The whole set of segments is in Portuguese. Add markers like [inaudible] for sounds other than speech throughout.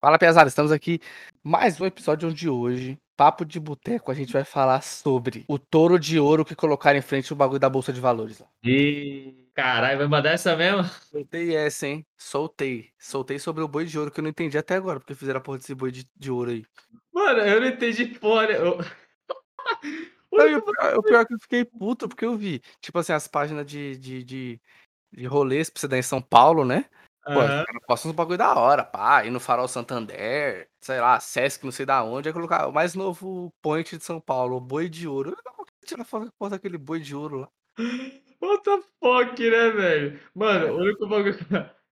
Fala, pesada, estamos aqui mais um episódio onde hoje, papo de boteco, a gente vai falar sobre o touro de ouro que colocaram em frente o bagulho da bolsa de valores lá. E caralho, vai mandar essa mesmo? Soltei essa, hein? Soltei. Soltei sobre o boi de ouro que eu não entendi até agora, porque fizeram a porra desse boi de, de ouro aí. Mano, eu não entendi porra. Eu... [laughs] Não, o, pior, o pior é que eu fiquei puto, porque eu vi, tipo assim, as páginas de, de, de, de rolês pra você dar em São Paulo, né? Pô, Aham. posta uns bagulho da hora, pá, ir no Farol Santander, sei lá, Sesc, não sei da onde, é colocar o mais novo point de São Paulo, o boi de ouro. Eu não tirar foto da porra daquele boi de ouro lá. What the fuck, né, velho? Mano, o único bagulho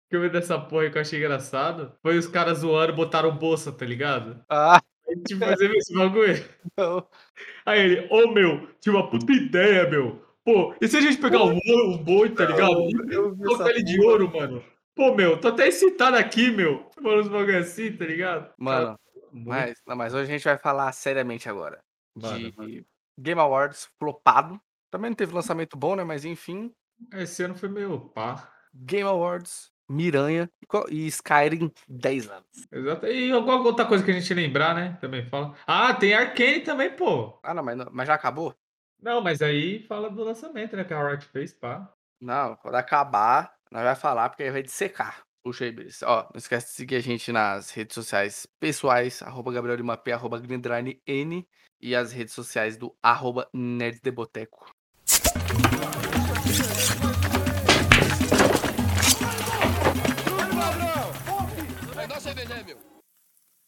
que eu vi dessa porra que eu achei engraçado foi os caras zoando e botaram bolsa, tá ligado? Ah, Aí, tipo, você viu esse bagulho? [laughs] não. Aí ele, ô meu, tinha uma puta ideia, meu. Pô, e se a gente pegar um, ouro, um boi, tá ligado? Não, eu E de ouro, mano. Pô, meu, tô até excitado aqui, meu. Falando uns bagulho assim, tá ligado? Mano, Muito- mas, não, mas hoje a gente vai falar seriamente agora Mano, de mano. Game Awards flopado. Também não teve lançamento bom, né? Mas enfim, Esse ano foi meio pá. Game Awards, Miranha e Skyrim 10 anos. Exato. E alguma outra coisa que a gente lembrar, né? Também fala. Ah, tem Arcane também, pô. Ah, não, mas, não- mas já acabou? Não, mas aí fala do lançamento, né? Que a Riot fez, pá. Não, quando acabar, nós vai falar, porque aí vai dissecar. Puxa aí, Brice. Ó, não esquece de seguir a gente nas redes sociais pessoais, arroba Gabriel Lima P, arroba N, e as redes sociais do arroba Nerds de Boteco.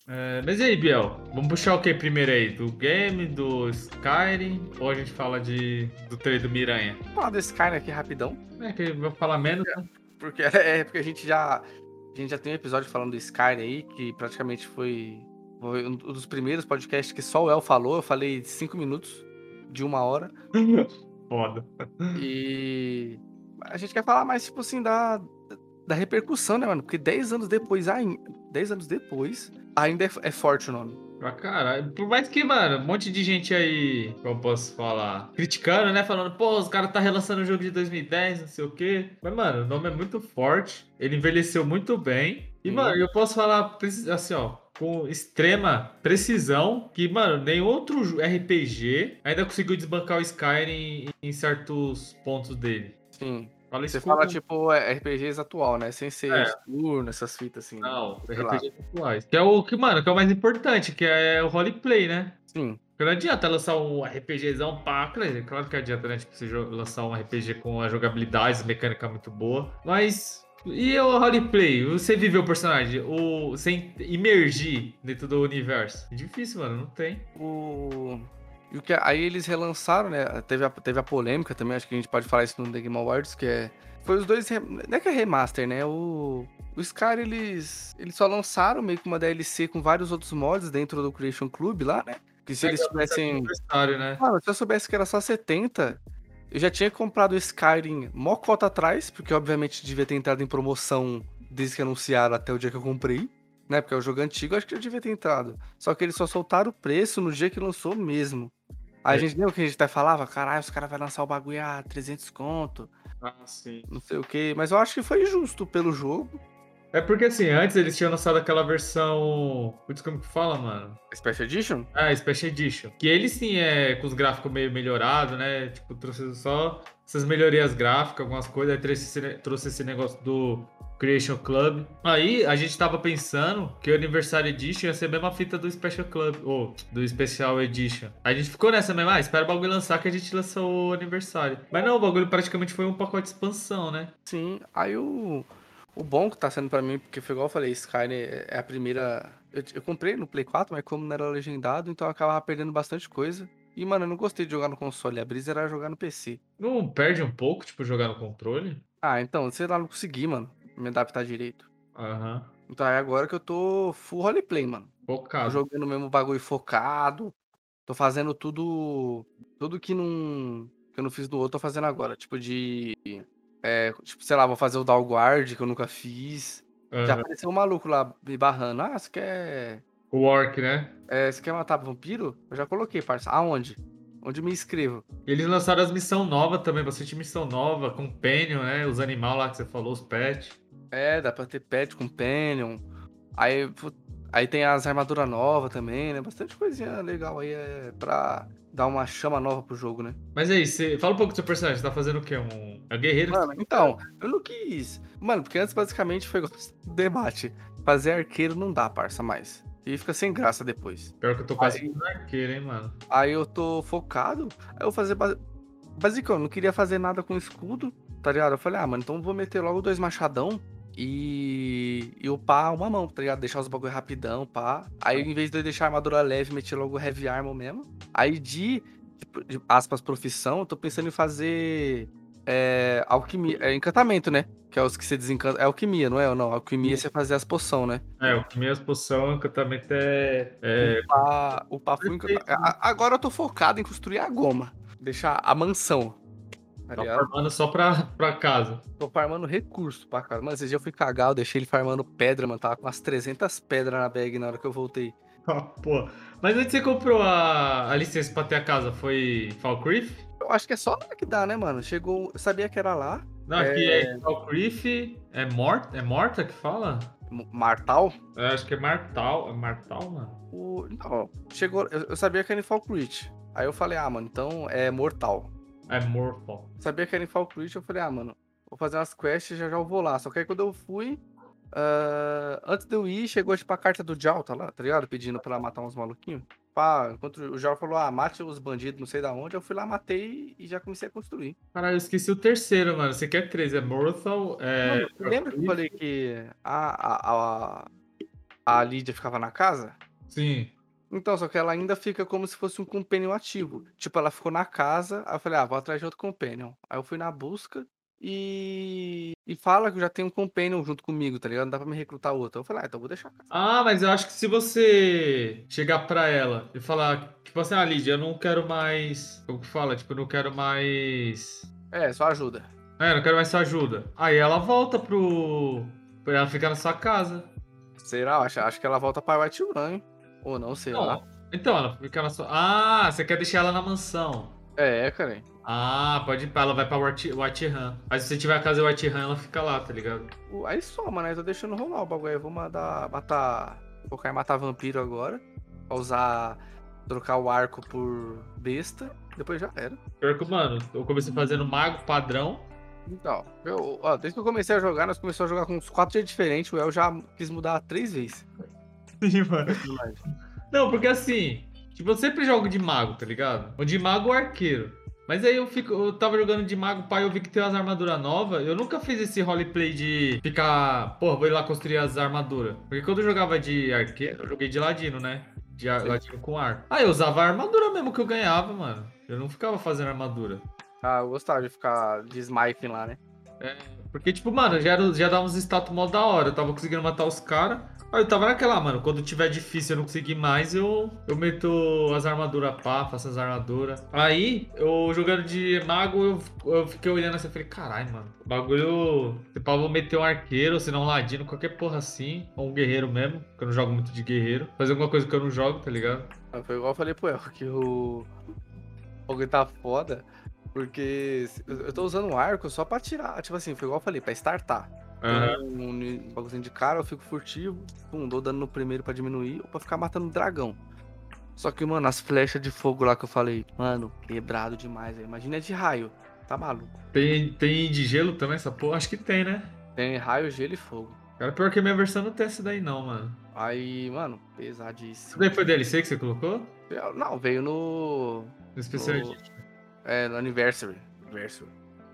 É, mas e aí, Biel? Vamos puxar o que primeiro aí? Do game, do Skyrim? Ou a gente fala de, do trailer do Miranha? Vou falar do Skyrim aqui rapidão, É, que vai falar menos, né? Porque [laughs] é porque a gente já a gente já tem um episódio falando do Skyrim aí, que praticamente foi, foi um dos primeiros podcasts que só o El falou, eu falei cinco minutos de uma hora. [laughs] Foda. E a gente quer falar mais, tipo assim, da, da repercussão, né, mano? Porque 10 anos depois, ainda, 10 anos depois, ainda é, é forte o nome. Pra caralho. Por mais que, mano, um monte de gente aí, como eu posso falar, criticando, né? Falando, pô, os caras tá relançando o jogo de 2010, não sei o quê. Mas, mano, o nome é muito forte. Ele envelheceu muito bem. E, Sim. mano, eu posso falar assim, ó. Com extrema precisão, que, mano, nenhum outro RPG ainda conseguiu desbancar o Skyrim em, em certos pontos dele. Sim. Fala Você fala, tipo, é, RPGs atual, né? Sem ser É. turno, essas fitas assim. né? Não. RPGs atuais. Que é o que, mano, que é o mais importante, que é o roleplay, né? Sim. Porque não adianta lançar um RPGzão pá, claro que adianta, né? Tipo, você lançar um RPG com a jogabilidade, mecânica muito boa. Mas. E o roleplay? Você viver o personagem, o, sem imergir dentro do universo. É difícil, mano, não tem. O... E o que, aí eles relançaram, né? Teve a, teve a polêmica também, acho que a gente pode falar isso no The Game Awards, que é. Foi os dois. Não é que é remaster, né? O. O Skyrim, eles. Eles só lançaram meio que uma DLC com vários outros mods dentro do Creation Club lá, né? Que se eles tivessem. Aniversário, né? Mano, se eu soubesse que era só 70, eu já tinha comprado o Skyrim mó cota atrás, porque obviamente devia ter entrado em promoção desde que anunciaram até o dia que eu comprei. Né? Porque é o jogo antigo, acho que eu devia ter entrado. Só que eles só soltaram o preço no dia que lançou mesmo. Aí a É. gente lembra que a gente até falava, caralho, os caras vão lançar o bagulho a 300 conto, Ah, sim. não sei o quê. Mas eu acho que foi justo pelo jogo. É porque assim, antes eles tinham lançado aquela versão. Putz, como que fala, mano? Special Edition? Ah, Special Edition. Que ele sim é com os gráficos meio melhorados, né? Tipo, trouxe só essas melhorias gráficas, algumas coisas. Aí trouxe esse, trouxe esse negócio do Creation Club. Aí a gente tava pensando que o Anniversary Edition ia ser a mesma fita do Special Club, ou do Special Edition. A gente ficou nessa mesma, ah, espera o bagulho lançar que a gente lançou o aniversário. Mas não, o bagulho praticamente foi um pacote de expansão, né? Sim, aí o, o bom que tá sendo pra mim, porque foi igual eu falei, Skyrim é é a primeira. Eu, eu comprei no Play 4, mas como não era legendado, então eu acabava perdendo bastante coisa. E, mano, eu não gostei de jogar no console, a brisa era jogar no PC. Não perde um pouco, tipo, jogar no controle? Ah, então, sei lá, não consegui, mano, me adaptar direito. Aham. Então é agora que eu tô full roleplay, mano. Tô Focado. jogando o mesmo bagulho focado. Tô fazendo tudo. Tudo que não. Que eu não fiz do outro, tô fazendo agora. Tipo de. É, tipo, sei lá, vou fazer o Dalguard, que eu nunca fiz. Já Aham. apareceu um maluco lá me barrando. Ah, você quer. O Orc, né? É, você quer matar vampiro? Eu já coloquei, parça. Aonde? Onde me inscrevo? Eles lançaram as missões novas também, bastante missão nova, Companion, né? Os animais lá que você falou, os pets. É, dá pra ter pet companion. Aí, Aí tem as armaduras novas também, né? Bastante coisinha legal aí é pra dar uma chama nova pro jogo, né? Mas aí, você... fala um pouco do seu personagem. Você tá fazendo o quê? Um é guerreiro? Mano, então, eu não quis. Mano, porque antes basicamente foi o debate. Fazer arqueiro não dá, parça, mais. E fica sem graça depois. Pior que eu tô quase aí, arqueiro, hein, mano. Aí eu tô focado. Aí eu vou fazer. Basicão, eu não queria fazer nada com escudo, tá ligado? Eu falei, ah, mano, então vou meter logo dois machadão e, e upar uma mão, tá ligado? Deixar os bagulho rapidão, pá. Aí, em vez de eu deixar a armadura leve, meter logo heavy armor mesmo. Aí, de, de aspas, profissão, eu tô pensando em fazer é, alquimia, é encantamento, né? Que é os que você desencanta. É alquimia, não é? Ou não? Alquimia é você fazer as poções, né? É, alquimia as poções, encantamento é. é... Upar, upar Agora eu tô focado em construir a goma. Deixar a mansão. Tá, tá farmando só pra, pra casa. Tô farmando recurso pra casa. Mano, esse dia eu fui cagar, eu deixei ele farmando pedra, mano. Tava com umas 300 pedras na bag na hora que eu voltei. Ah, pô. Mas onde você comprou a, a licença pra ter a casa? Foi Falkreath? Eu acho que é só lá que dá, né, mano? Chegou. Eu sabia que era lá. Não, aqui é, é Falkreath. É, Mort... é Morta que fala? Martal? Eu acho que é Martal. É Martal, mano? O... Não, chegou. Eu, eu sabia que era em Falkreath. Aí eu falei, ah, mano, então é Mortal. É Mortal. Sabia que era em Falkreath, eu falei, ah, mano, vou fazer umas quests e já já eu vou lá. Só que aí quando eu fui, Uh, antes de eu ir, chegou tipo a carta do Jal, tá lá, tá ligado? Pedindo pra matar uns maluquinhos. Pá, enquanto o Jal falou, ah, mate os bandidos, não sei da onde, eu fui lá, matei e já comecei a construir. Caralho, eu esqueci o terceiro, mano. Você quer três? É Mortal? É... Mano, lembra que eu falei que a, a, a, a Lídia ficava na casa? Sim. Então, só que ela ainda fica como se fosse um companion ativo. Tipo, ela ficou na casa, aí eu falei, ah, vou atrás de outro companion. Aí eu fui na busca, e, e fala que já tem um companion junto comigo, tá ligado? Não dá pra me recrutar outro. Eu falei, ah, então vou deixar. Ah, mas eu acho que se você chegar pra ela e falar, tipo assim, ah, Lídia, eu não quero mais. Como que fala? Tipo, eu não quero mais. É, só ajuda. É, não quero mais sua ajuda. Aí ela volta pro. Pra ela ficar na sua casa. Será? Acho, acho que ela volta pra White Run, Ou não, sei não. lá. Então, ela fica na sua. Ah, você quer deixar ela na mansão. É, cara. Ah, pode ir pra ela, vai pra Ram. Mas se você tiver a casa White Ram, ela fica lá, tá ligado? Aí soma, né? Eu tô deixando rolar o bagulho. Eu vou mandar matar. Focar em matar vampiro agora. Pra usar. Trocar o arco por besta. Depois já era. Pior que, mano, eu comecei fazendo mago padrão. Então, eu, ó, desde que eu comecei a jogar, nós começamos a jogar com uns quatro dias diferentes. O El já quis mudar três vezes. [laughs] Sim, mano. Não, porque assim, tipo, eu sempre jogo de mago, tá ligado? Ou de mago ou arqueiro. Mas aí eu fico, eu tava jogando de mago pai, eu vi que tem umas armaduras novas. Eu nunca fiz esse roleplay de ficar, porra, vou ir lá construir as armaduras. Porque quando eu jogava de arqueiro, eu joguei de ladino, né? De ar, ladino com ar. Ah, eu usava a armadura mesmo que eu ganhava, mano. Eu não ficava fazendo armadura. Ah, eu gostava de ficar de smite lá, né? É, porque, tipo, mano, já, já dava uns status mó da hora. Eu tava conseguindo matar os caras. Aí eu tava naquela, mano, quando tiver difícil eu não conseguir mais, eu, eu meto as armaduras pá, faço as armaduras. Aí, eu jogando de mago, eu, eu fiquei olhando assim e falei, caralho, mano, o bagulho. Se pá, vou meter um arqueiro, se não um ladino, qualquer porra assim, ou um guerreiro mesmo, que eu não jogo muito de guerreiro. Fazer alguma coisa que eu não jogo, tá ligado? Ah, foi igual eu falei pro El, que o. O bagulho tá foda. Porque eu tô usando um arco só pra tirar. Tipo assim, foi igual eu falei, pra startar. Uhum. Um, um bagulhozinho de cara, eu fico furtivo, pum, dou dano no primeiro pra diminuir, ou pra ficar matando dragão. Só que, mano, as flechas de fogo lá que eu falei, mano, quebrado demais. Imagina de raio, tá maluco. Tem, tem de gelo também essa porra? Acho que tem, né? Tem raio, gelo e fogo. Cara, pior que a minha versão não tem essa daí não, mano. Aí, mano, pesadíssimo. Isso daí foi DLC que você colocou? Não, veio no... No Special no... É, no Anniversary. Anniversary.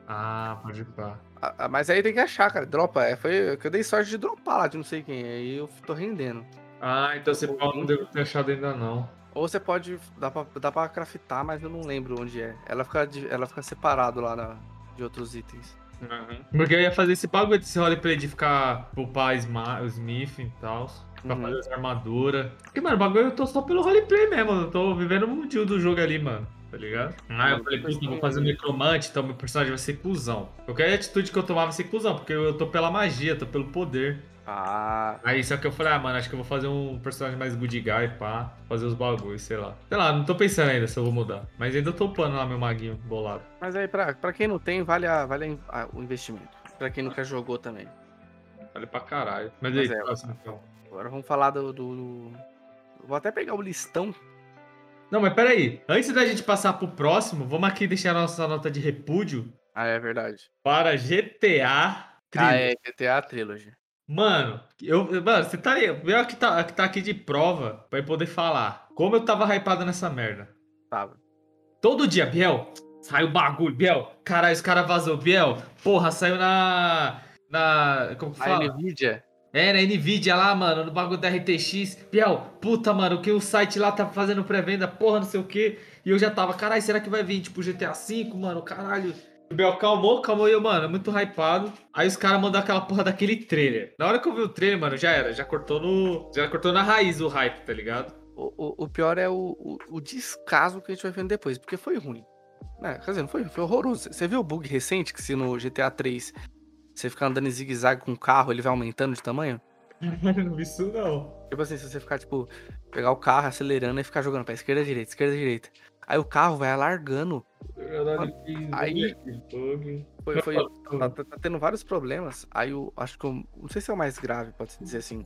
Ah, pode pá. Ah, mas aí tem que achar, cara. Dropa. É, foi que eu dei sorte de dropar lá de não sei quem. Aí eu tô rendendo. Ah, então você pode não deve ter achado ainda não. Ou você pode. Dá pra, dá pra craftar, mas eu não lembro onde é. Ela fica, ela fica separado lá na, de outros itens. Uhum. Porque eu ia fazer esse bagulho desse roleplay de ficar poupar o Smith e tal. Pra uhum. fazer as armaduras. Porque, mano, o bagulho eu tô só pelo roleplay mesmo. Eu tô vivendo o mundinho do jogo ali, mano tá ligado? Ah, eu falei, puta, vou fazer um necromante, então meu personagem vai ser cuzão. Qualquer atitude que eu tomar vai ser cuzão, porque eu tô pela magia, tô pelo poder. Ah. Aí só que eu falei, ah, mano, acho que eu vou fazer um personagem mais good guy, pá, fazer os bagulhos, sei lá. Sei lá, não tô pensando ainda se eu vou mudar. Mas ainda tô upando lá meu maguinho bolado. Mas aí, pra, pra quem não tem, vale, a, vale a, o investimento. Pra quem nunca jogou também. Vale pra caralho. Mas, Mas aí, é, próximo então. Agora vamos falar do, do- Vou até pegar o listão. Não, mas peraí. Antes da gente passar pro próximo, vamos aqui deixar a nossa nota de repúdio Ah, é verdade. para GTA Ah, é GTA Trilogy. Mano, eu, mano, você tá aí, eu que tá, que tá aqui de prova pra eu poder falar. Como eu tava hypado nessa merda. Tava. Todo dia, Biel, saiu bagulho, Biel. Caralho, os caras vazou, Biel. Porra, saiu na. Na. Como que A fala? Nvidia. É, na Nvidia lá, mano, no bagulho da RTX. Biel, puta, mano, que o site lá tá fazendo pré-venda, porra, não sei o que. E eu já tava, caralho, será que vai vir, tipo, GTA V, mano, caralho. O Biel calmou, calmou, eu, mano, muito hypado. Aí os caras mandaram aquela porra daquele trailer. Na hora que eu vi o trailer, mano, já era, já cortou no. Já cortou na raiz o hype, tá ligado? O, o, o pior é o, o, o descaso que a gente vai vendo depois, porque foi ruim. É, quer dizer, não foi, foi horroroso. Você viu o bug recente que se no GTA 3 você ficar andando em zigue-zague com o carro, ele vai aumentando de tamanho? não [laughs] vi isso não. Tipo assim, se você ficar, tipo, pegar o carro acelerando e ficar jogando pra esquerda, direita, esquerda, direita. Aí o carro vai alargando. Aí- Foi, foi, tá, tá- tá tendo vários problemas. Aí eu acho que eu, não sei se é o mais grave, pode-se dizer assim.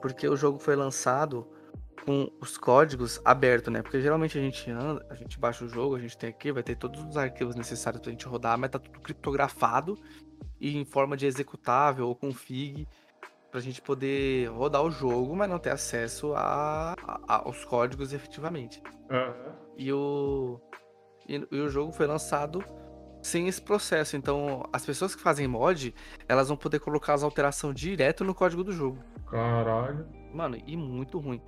Porque o jogo foi lançado com os códigos abertos, né? Porque geralmente a gente anda, a gente baixa o jogo, a gente tem aqui, vai ter todos os arquivos necessários pra gente rodar, mas tá tudo criptografado e em forma de executável ou config pra gente poder rodar o jogo, mas não ter acesso a, a- aos códigos efetivamente. E o, e, e o jogo foi lançado sem esse processo. Então, as pessoas que fazem mod, elas vão poder colocar as alterações direto no código do jogo. Caralho. Mano, e muito ruim.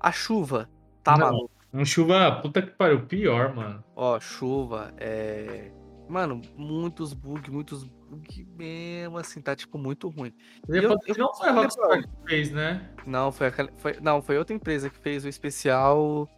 A chuva, tá Não. maluco. Um chuva, puta que pariu, pior, mano. Ó, chuva, é. Mano, muitos bugs, muitos bugs mesmo, assim, tá tipo muito ruim. E eu- eu, não foi a eu- Rockstar que fez, né? Não, foi, aquela, foi, não, foi outra empresa que fez o especial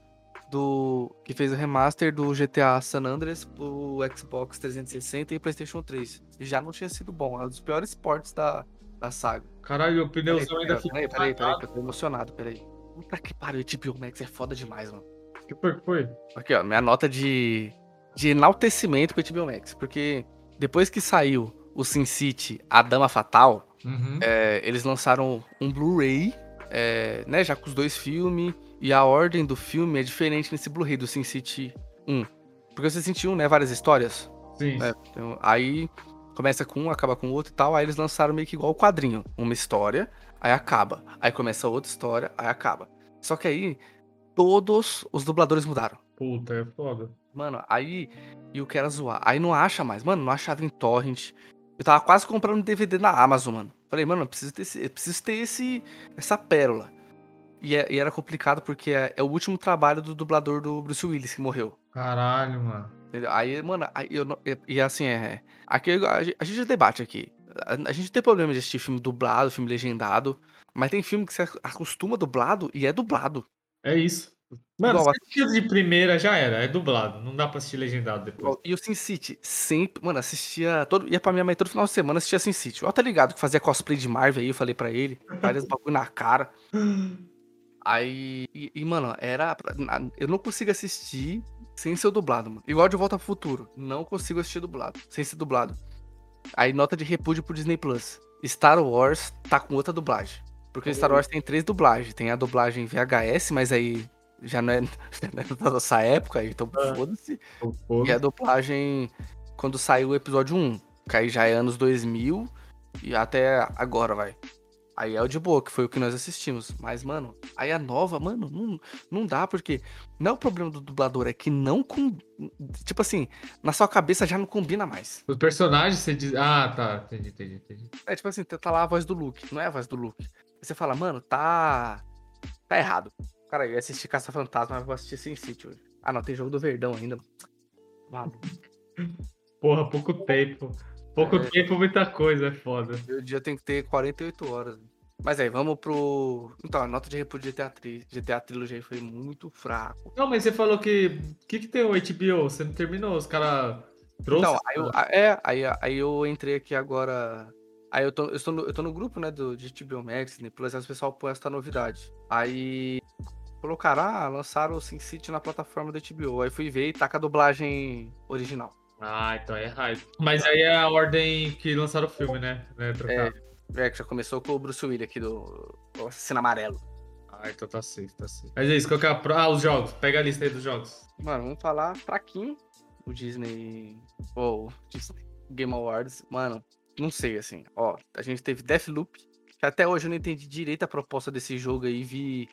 do. que fez o remaster do GTA San Andreas pro Xbox 360 e PlayStation 3. E já não tinha sido bom, é um dos piores ports da, da saga. Caralho, o Peraí, pneuzão ainda peraí, ficou. peraí, peraí, peraí, que eu tô emocionado, peraí. Puta que pariu, HBO Max é foda demais, mano. Que foi que foi? Aqui, ó, minha nota de, de enaltecimento pro HBO Max. Porque depois que saiu o Sin City, A Dama Fatal, Uhum. é, eles lançaram um Blu-ray, é, né, já com os dois filmes, e a ordem do filme é diferente nesse Blu-ray do Sin City 1. Porque o City 1, né, várias histórias. Sim. É, então, aí começa com um, acaba com o outro e tal, aí eles lançaram meio que igual o quadrinho. Uma história, aí acaba. Aí começa outra história, aí acaba. Só que aí, todos os dubladores mudaram. Puta, é foda. Mano, aí. E eu quero zoar. Aí não acha mais. Mano, não achava em torrent. Eu tava quase comprando DVD na Amazon, mano. Falei, mano, eu preciso ter esse, eu preciso ter esse, essa pérola. E, é- e era complicado porque é, é o último trabalho do dublador do Bruce Willis que morreu. Caralho, mano. Entendeu? Aí, mano, aí eu e, assim, é. Aqui a, gente- a gente debate aqui. A, a gente tem problema de assistir filme dublado, filme legendado. Mas tem filme que você acostuma dublado e é dublado. É isso. Mano, Igual se de primeira já era, é dublado. Não dá pra assistir legendado depois. E o Sin City, sempre, mano, assistia. Todo, ia pra minha mãe todo final de semana assistia Sin City. Ó, tá ligado que fazia cosplay de Marvel aí, eu falei pra ele. Vários bagulho na cara. Aí. E, e, mano, era. Eu não consigo assistir sem ser dublado, mano. Igual de Volta pro Futuro. Não consigo assistir dublado. Sem ser dublado. Aí, nota de repúdio pro Disney Plus. Star Wars tá com outra dublagem. Porque o Star Wars tem três dublagens. Tem a dublagem VHS, mas aí já não é, [laughs] já não é da nossa época, então Ah. foda-se. Pô, E a dublagem quando saiu o episódio 1. Que aí já é anos 2000 e até agora, vai. Aí é o de boa, que foi o que nós assistimos. Mas, mano, aí a nova, mano, não, não dá, porque não é o problema do dublador, é que não. Com, tipo assim, na sua cabeça já não combina mais. Os personagens você diz. Ah, tá. Entendi, entendi, entendi. É tipo assim, tá lá a voz do Luke, não é a voz do Luke. Você fala, mano, tá. Tá errado. Cara, eu ia assistir Caça Fantasma, mas vou assistir Sin City hoje. Ah, não, tem jogo do Verdão ainda. Maluco. Porra, pouco tempo. Pouco É. tempo, muita coisa, é foda. Meu dia tem que ter 48 horas. Mas aí, vamos pro. Então, a nota de repúdio de GTA, tri... GTA Trilogy aí foi muito fraco. Não, mas você falou que. O que, que tem o HBO? Você não terminou? Os caras trouxe. Então, aí eu, é, aí, aí eu entrei aqui agora. Aí eu tô, eu tô, no, eu tô no grupo, né, do de HBO Max, Disney Plus, aí o pessoal põe essa novidade. Aí colocaram, ah, lançaram o Sin City na plataforma da HBO. Aí fui ver e tá com a dublagem original. Ah, então é hype. Mas aí é a ordem que lançaram o filme, né? né trocar. É, que já começou com o Bruce Willis aqui do, do Assassino Amarelo. Ah, então tá certo, tá certo. Mas é isso, qual que é a... pro- Ah, os jogos. Pega a lista aí dos jogos. Mano, vamos falar fraquinho o Disney. Ou Disney Game Awards. Mano, não sei, assim. Ó, a gente teve Deathloop, que até hoje eu não entendi direito a proposta desse jogo aí. Vi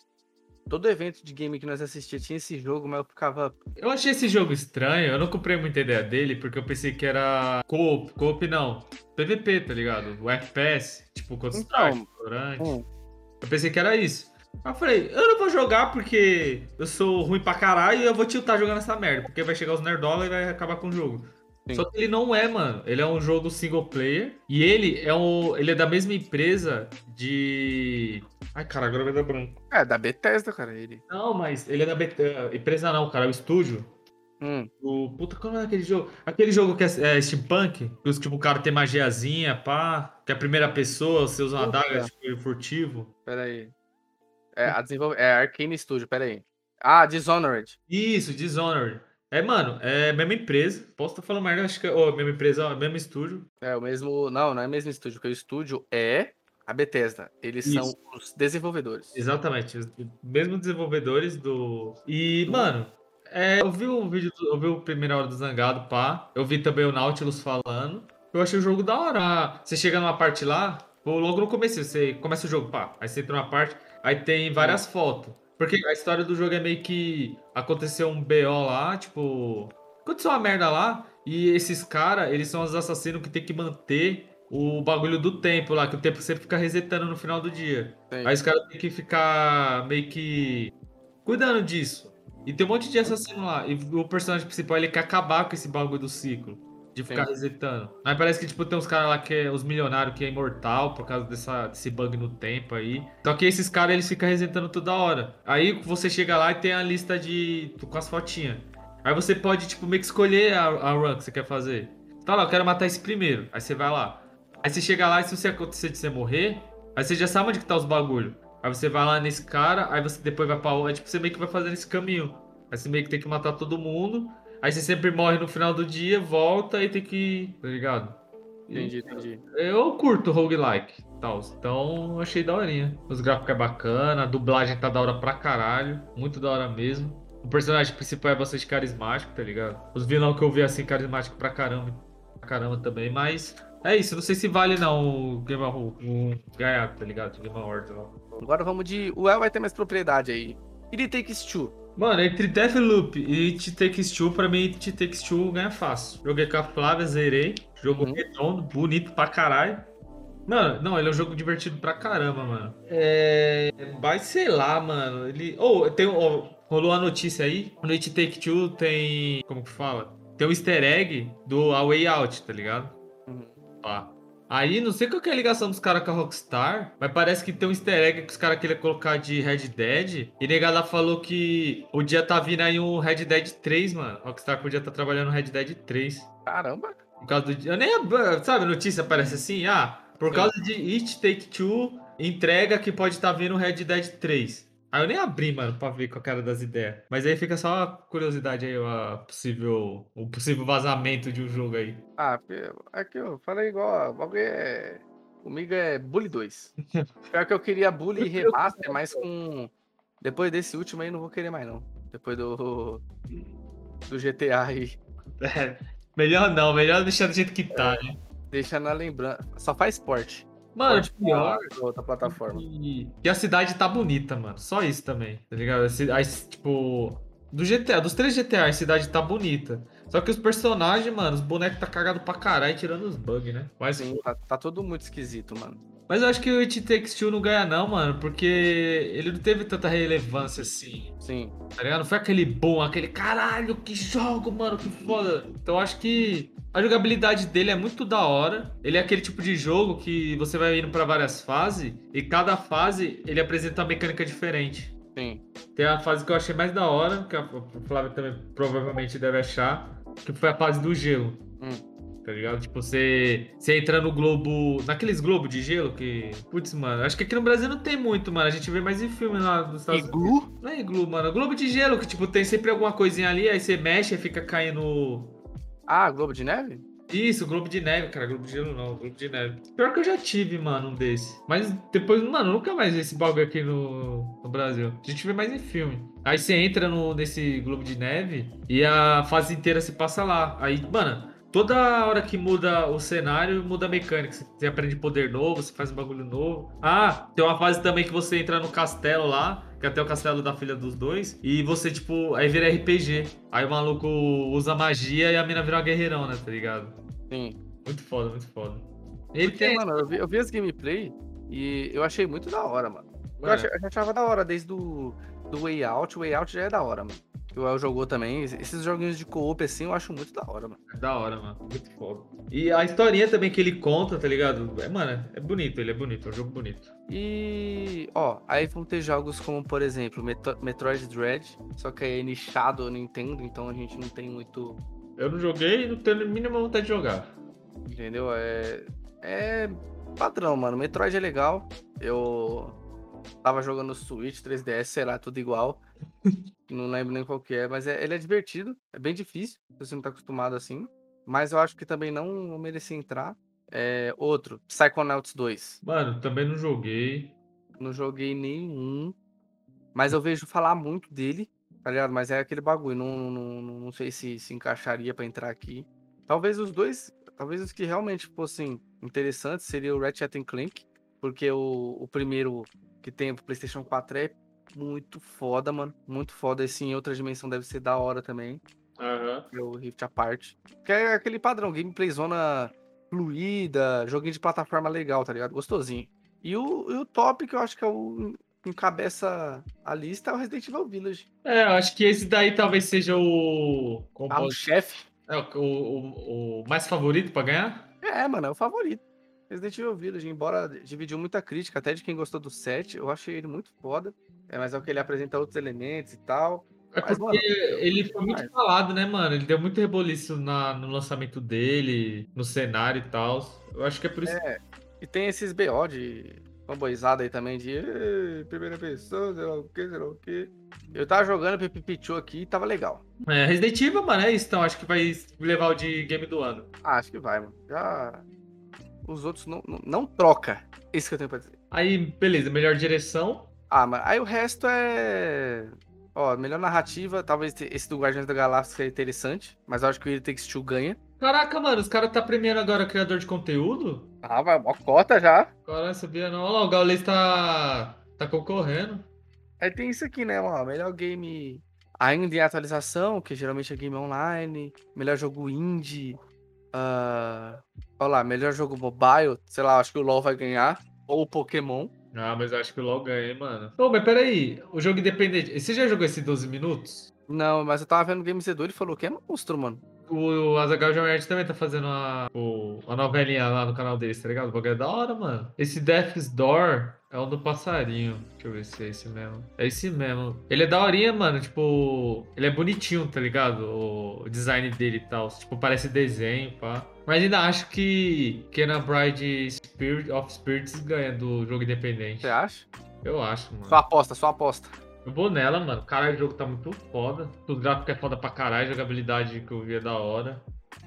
todo evento de game que nós assistíamos tinha esse jogo, mas eu ficava. Eu achei esse jogo estranho, eu não comprei muita ideia dele, porque eu pensei que era co-op, co-op não, PVP, tá ligado? O FPS, tipo Counter-Strike, Então, Valorant. hum, Eu pensei que era isso. Aí eu falei, eu não vou jogar porque eu sou ruim pra caralho e eu vou tiltar jogando essa merda, porque vai chegar os nerdola e vai acabar com o jogo. Sim. Só que ele não é, mano. Ele é um jogo single player e ele é o, ele é da mesma empresa de Ai, cara, agora vai dar branco. É, da Bethesda, cara, ele. Não, mas ele é da Bet- eh, empresa não, cara, é o estúdio. Hum, O puta, qual é aquele jogo? Aquele jogo que é, é steampunk, que os, tipo, o cara tem magiazinha, pá, que é a primeira pessoa, você usa uma adaga tipo, furtivo. pera aí. É, a desenvolve... é Arcane Studio, pera aí. Ah, Dishonored. Isso, Dishonored. É, mano, é a mesma empresa. Posso estar falando merda, acho que é oh, mesma empresa, ó, mesmo estúdio. É o mesmo. Não, não é o mesmo estúdio, porque o estúdio é a Bethesda. Eles são Isso. os desenvolvedores. Exatamente, os mesmos desenvolvedores do. E, mano, é, eu vi o vídeo, do- eu vi o primeira hora do Zangado, pá. Eu vi também o Nautilus falando. Eu achei o jogo da hora. Você chega numa parte lá, logo no começo, você começa o jogo, pá. Aí você entra numa parte, aí tem várias fotos. Porque a história do jogo é meio que aconteceu um BO lá, tipo. Aconteceu uma merda lá, e esses caras, eles são os assassinos que tem que manter o bagulho do tempo lá, que o tempo sempre fica resetando no final do dia. Sim. Aí os caras têm que ficar meio que cuidando disso. E tem um monte de assassino lá. E o personagem principal ele quer acabar com esse bagulho do ciclo. De ficar resetando. Aí parece que tipo, tem uns caras lá que é os milionários que é imortal por causa dessa, desse bug no tempo aí. Só que esses caras eles ficam resetando toda hora. Aí você chega lá e tem a lista de. com as fotinhas. Aí você pode, tipo, meio que escolher a, a run que você quer fazer. Tá lá, eu quero matar esse primeiro. Aí você vai lá. Aí você chega lá e se você acontecer de você morrer, aí você já sabe onde que tá os bagulho. Aí você vai lá nesse cara, aí você depois vai pra outro. Aí tipo, você meio que vai fazendo esse caminho. Aí você meio que tem que matar todo mundo. Aí você sempre morre no final do dia, volta e tem que. Tá ligado? Entendi, entendi. Eu curto roguelike e tal. Então achei daorinha. Os gráficos é bacana, a dublagem tá da hora pra caralho. Muito da hora mesmo. O personagem principal é bastante carismático, tá ligado? Os vilão que eu vi assim, carismático pra caramba. Pra caramba também, mas. É isso, não sei se vale não o Game Award, o ganhar, tá ligado? O Game Award lá. Agora vamos de. O El vai ter mais propriedade aí. It Takes Two. Mano, entre Deathloop e It Takes Two, pra mim It Takes Two ganha fácil. Joguei com a Flávia, zerei. Jogo Uhum. redondo, bonito pra caralho. Mano, não, ele é um jogo divertido pra caramba, mano. É. Mas sei lá, mano. Ele. Ou tem. ó, rolou a notícia aí. No It Take Two tem. Como que fala? Tem um easter egg do A Way Out, tá ligado? Uhum. Pá. Aí, não sei qual que é a ligação dos caras com a Rockstar, mas parece que tem um easter egg que os caras queriam colocar de Red Dead. E negada falou que o dia tá vindo aí um Red Dead 3, mano. Rockstar podia estar trabalhando no Red Dead 3. Caramba. Por causa do dia. Eu nem. Sabe, a notícia aparece assim? Ah, por Sim. causa de It Take Two, entrega que pode estar vindo Red Dead 3. Aí eu nem abri, mano, pra ver com a cara das ideias. Mas aí fica só a curiosidade aí, a possível, o possível vazamento de um jogo aí. Ah, porque aqui eu falei igual. O bagulho é. Comigo é Bully 2. [laughs] Pior que eu queria Bully Remaster, mas com. Depois desse último aí não vou querer mais, não. Depois do. Do GTA aí. [laughs] É, melhor não, melhor deixar do jeito que tá, né? Deixa na lembrança. Só faz esporte. Mano, Esporte pior da outra plataforma. que, que a cidade tá bonita, mano. Só isso também, tá ligado? Aí, tipo, do GTA, dos três GTA, a cidade tá bonita. Só que os personagens, mano, os bonecos tá cagado pra caralho, tirando os bugs, né? Mas, Sim, tá, tá tudo muito esquisito, mano. mas eu acho que o It Takes Two não ganha não, mano, porque ele não teve tanta relevância assim. Sim. Tá ligado? Não foi aquele bom, aquele caralho, que jogo, mano, que foda. Então eu acho que a jogabilidade dele é muito da hora. Ele é aquele tipo de jogo que você vai indo pra várias fases e cada fase ele apresenta uma mecânica diferente. Sim. Tem a fase que eu achei mais da hora, que a Flávia também provavelmente deve achar, que foi a fase do gelo. Hum. Tá ligado? Tipo, você, você entra no globo. Naqueles globos de gelo que. Putz, mano, acho que aqui no Brasil não tem muito, mano. A gente vê mais em filme lá dos Estados Unidos. Iglu? Não é iglu, mano. Globo de gelo, que tipo, tem sempre alguma coisinha ali, aí você mexe e fica caindo. Ah, Globo de Neve? Isso, Globo de Neve, cara. Globo de Gelo não, Globo de Neve. Pior que eu já tive, mano, um desse. Mas depois, mano, nunca mais vi esse bagulho aqui no, no Brasil. A gente vê mais em filme. Aí você entra no, nesse Globo de Neve e a fase inteira se passa lá. Aí, mano, toda hora que muda o cenário, muda a mecânica. Você aprende poder novo, você faz um bagulho novo. Ah, tem uma fase também que você entra no castelo lá, que é até o castelo da filha dos dois, e você, tipo, aí vira RPG. Aí o maluco usa magia e a mina vira uma guerreirona, tá ligado? Sim. Muito foda, muito foda. Ele Porque, tem... mano, eu vi, eu vi as gameplay e eu achei muito da hora, mano. Eu, achei, eu achava da hora desde do, do Way Out. O Way Out já é da hora, mano. Que o El jogou também. Esses joguinhos de co-op assim eu acho muito da hora, mano. É da hora, mano. Muito foda. E a historinha também que ele conta, tá ligado? É, mano, é bonito, ele é bonito, é um jogo bonito. E, ó, aí vão ter jogos como, por exemplo, Metroid Dread, só que é nichado Nintendo, então a gente não tem muito eu não joguei e não tenho a mínima vontade de jogar. Entendeu? É. É padrão, mano. Metroid é legal. Eu tava jogando Switch, 3DS, sei lá, tudo igual. [laughs] não lembro nem qual que é, mas é, ele é divertido. É bem difícil, se você não tá acostumado assim. Mas eu acho que também não merecia entrar. É, outro, Psychonauts 2. Mano, também não joguei. Não joguei nenhum. Mas eu vejo falar muito dele. Tá ligado? Mas é aquele bagulho, não, não, não sei se se encaixaria para entrar aqui. Talvez os dois, talvez os que realmente fossem interessantes seria o Ratchet Clank, porque o, o primeiro que tem pro PlayStation 4 é muito foda, mano. Muito foda. Esse em outra dimensão deve ser da hora também. Uhum. É o Rift Apart. Que é aquele padrão, gameplay zona fluida, joguinho de plataforma legal, tá ligado? Gostosinho. E o, e o top, que eu acho que é o encabeça a lista é o Resident Evil Village. É, eu acho que esse daí talvez seja o. Ah, o chefe. É, o, o, o, mais favorito pra ganhar? É, mano, é o favorito. Resident Evil Village, embora dividiu muita crítica, até de quem gostou do set, eu achei ele muito foda. É, mas é o que ele apresenta outros elementos e tal. É porque mano, ele foi muito falado, né, mano? Ele deu muito reboliço na, no lançamento dele, no cenário e tal. Eu acho que é por isso. É, e tem esses BO de fanboyzada aí também de primeira pessoa, sei lá o que, sei lá o que. Eu tava jogando Pipi Pichu aqui e tava legal. É, Resident Evil, mano, é isso, então. Acho que vai levar o de game do ano. Ah, acho que vai, mano. Já. Os outros não, não, não troca. Isso que eu tenho pra dizer. Aí, beleza, melhor direção. Ah, mas aí o resto é. Ó, melhor narrativa, talvez esse do Guardiões da Galáxia é interessante, mas eu acho que o It Takes Two ganha. Caraca, mano, os caras tá premiando agora criador de conteúdo? Ah, vai, uma cota já. Cara, sabia não. Olha lá, o Gaules tá, tá concorrendo. Aí tem isso aqui, né, ó, melhor game ainda em atualização, que geralmente é game online, melhor jogo indie, uh... olha lá, melhor jogo mobile, sei lá, acho que o LoL vai ganhar, ou o Pokémon. Ah, mas acho que o LoL ganha, hein, mano. Ô, mas peraí, o jogo independente, você já jogou esse 12 minutos? Não, mas eu tava vendo o Game Zedu, ele falou que é monstro, mano. O Azaghal Jamert também tá fazendo a, o, a novelinha lá no canal deles, tá ligado? O bagulho é da hora, mano. Esse Death's Door é o do passarinho. Deixa eu ver se é esse mesmo. É esse mesmo. Ele é daorinha, mano. Tipo, ele é bonitinho, tá ligado? O design dele e tal. Tipo, parece desenho, pá. Mas ainda acho que Kenna Bride Spirit of Spirits ganha do jogo independente. Você acha? Eu acho, mano. Só aposta, só aposta. Eu vou nela, mano. Caralho, o jogo tá muito foda. O gráfico é foda pra caralho, a jogabilidade que eu vi é da hora.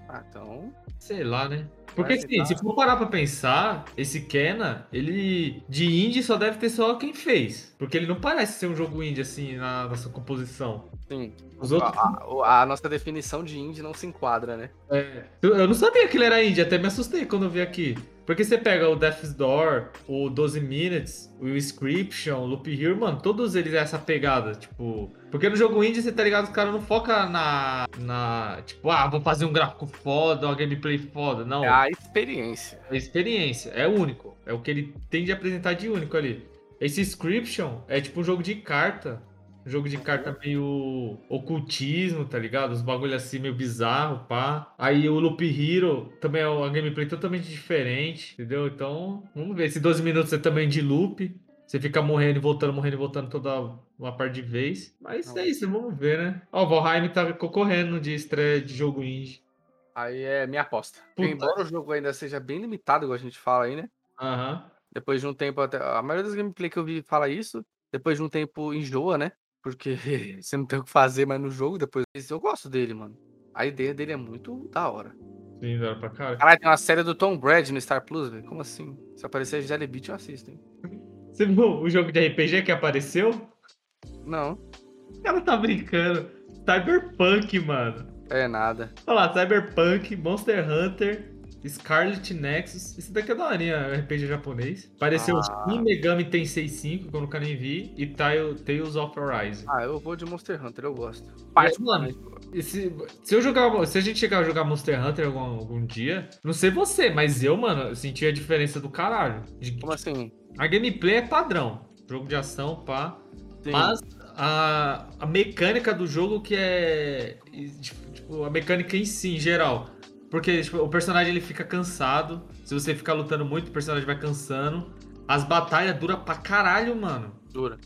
Ah, então. Sei lá, né? Porque assim, se for parar pra pensar, esse Kena, ele de indie só deve ter só quem fez. Porque ele não parece ser um jogo indie assim na, na sua composição. Sim. Os outros... A, a, a, nossa definição de indie não se enquadra, né? É. Eu, eu não sabia que ele era indie, até me assustei quando eu vi aqui. Porque você pega o Death's Door, o 12 Minutes, o Inscription, o Loop Hero, mano, todos eles é essa pegada, tipo... Porque no jogo indie, você tá ligado, os caras não focam na, na... Tipo, ah, vou fazer um gráfico foda, uma gameplay foda, não. É a experiência. É a experiência, é único. É o que ele tem de apresentar de único ali. Esse Inscription é tipo um jogo de carta, Jogo de carta meio ocultismo, tá ligado? Os bagulho assim meio bizarro, pá. Aí o Loop Hero também é uma gameplay totalmente diferente, entendeu? Então, vamos ver. Esse 12 minutos é também de loop. Você fica morrendo e voltando, morrendo e voltando toda uma parte de vez. Mas é isso, vamos ver, né? Ó, o Valheim tá concorrendo de estreia de jogo indie. Aí é minha aposta. Puta. Embora o jogo ainda seja bem limitado, igual a gente fala aí, né? Aham. Uhum. Depois de um tempo, até... a maioria das gameplays que eu vi fala isso. Depois de um tempo enjoa, né? Porque [laughs] você não tem o que fazer mais no jogo depois. Eu gosto dele, mano. A ideia dele é muito da hora. Sim, da hora pra caralho. Caralho, tem uma série do Tom Brady no Star Plus, velho. Como assim? Se aparecer Jelly Beat, eu assisto, hein? [laughs] Você viu o jogo de RPG que apareceu? Não, O cara tá brincando. Cyberpunk, mano. é nada. Olha lá, Cyberpunk, Monster Hunter, Scarlet Nexus. Esse daqui é da horinha, RPG japonês. Apareceu Ah. Shin Megami Tensei 5, que eu nunca nem vi, e Tale- Tales of Arise. Ah, eu vou de Monster Hunter, eu gosto. Mas, mano, E se, se eu jogar, se a gente chegar a jogar Monster Hunter algum, algum dia, não sei você, mas eu, mano, eu senti a diferença do caralho. De- Como assim? a gameplay é padrão, jogo de ação, pá. Sim. Mas a, a mecânica do jogo que é. Tipo, a mecânica em si, em geral. Porque tipo, o personagem ele fica cansado. Se você ficar lutando muito, o personagem vai cansando. As batalhas duram pra caralho, mano. Dura.